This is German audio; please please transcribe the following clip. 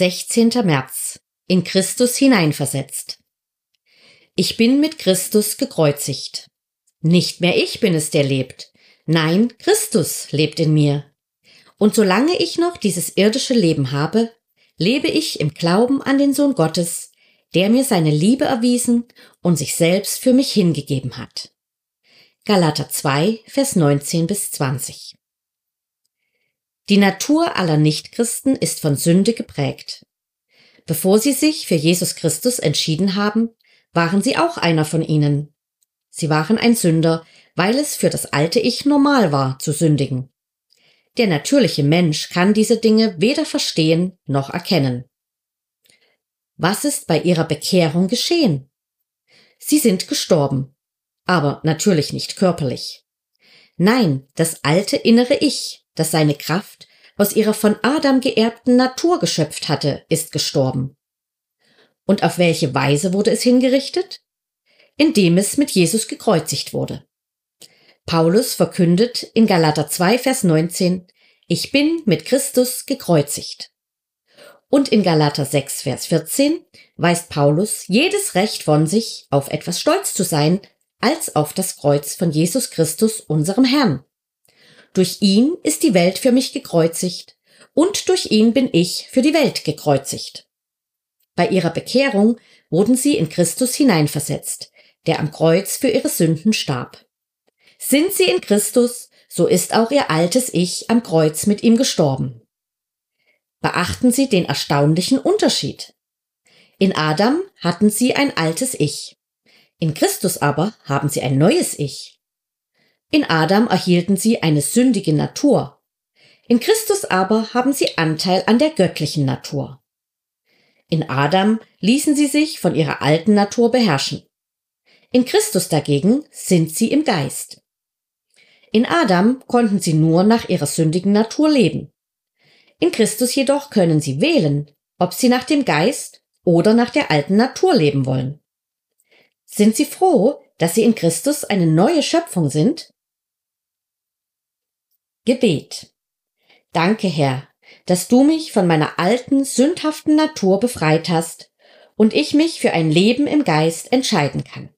16. März. In Christus hineinversetzt. Ich bin mit Christus gekreuzigt. Nicht mehr ich bin es, der lebt. Nein, Christus lebt in mir. Und solange ich noch dieses irdische Leben habe, lebe ich im Glauben an den Sohn Gottes, der mir seine Liebe erwiesen und sich selbst für mich hingegeben hat. Galater 2, Vers 19 bis 20. Die Natur aller Nichtchristen ist von Sünde geprägt. Bevor sie sich für Jesus Christus entschieden haben, waren sie auch einer von ihnen. Sie waren ein Sünder, weil es für das alte Ich normal war, zu sündigen. Der natürliche Mensch kann diese Dinge weder verstehen noch erkennen. Was ist bei ihrer Bekehrung geschehen? Sie sind gestorben, aber natürlich nicht körperlich. Nein, das alte innere Ich, das seine Kraft aus ihrer von Adam geerbten Natur geschöpft hatte, ist gestorben. Und auf welche Weise wurde es hingerichtet? Indem es mit Jesus gekreuzigt wurde. Paulus verkündet in Galater 2, Vers 19, ich bin mit Christus gekreuzigt. Und in Galater 6, Vers 14 weist Paulus jedes Recht von sich, auf etwas stolz zu sein, als auf das Kreuz von Jesus Christus, unserem Herrn. Durch ihn ist die Welt für mich gekreuzigt, und durch ihn bin ich für die Welt gekreuzigt. Bei ihrer Bekehrung wurden sie in Christus hineinversetzt, der am Kreuz für ihre Sünden starb. Sind sie in Christus, so ist auch ihr altes Ich am Kreuz mit ihm gestorben. Beachten Sie den erstaunlichen Unterschied. In Adam hatten sie ein altes Ich. In Christus aber haben sie ein neues Ich. In Adam erhielten sie eine sündige Natur. In Christus aber haben sie Anteil an der göttlichen Natur. In Adam ließen sie sich von ihrer alten Natur beherrschen. In Christus dagegen sind sie im Geist. In Adam konnten sie nur nach ihrer sündigen Natur leben. In Christus jedoch können sie wählen, ob sie nach dem Geist oder nach der alten Natur leben wollen. Sind sie froh, dass sie in Christus eine neue Schöpfung sind? Gebet. Danke, Herr, dass du mich von meiner alten, sündhaften Natur befreit hast und ich mich für ein Leben im Geist entscheiden kann.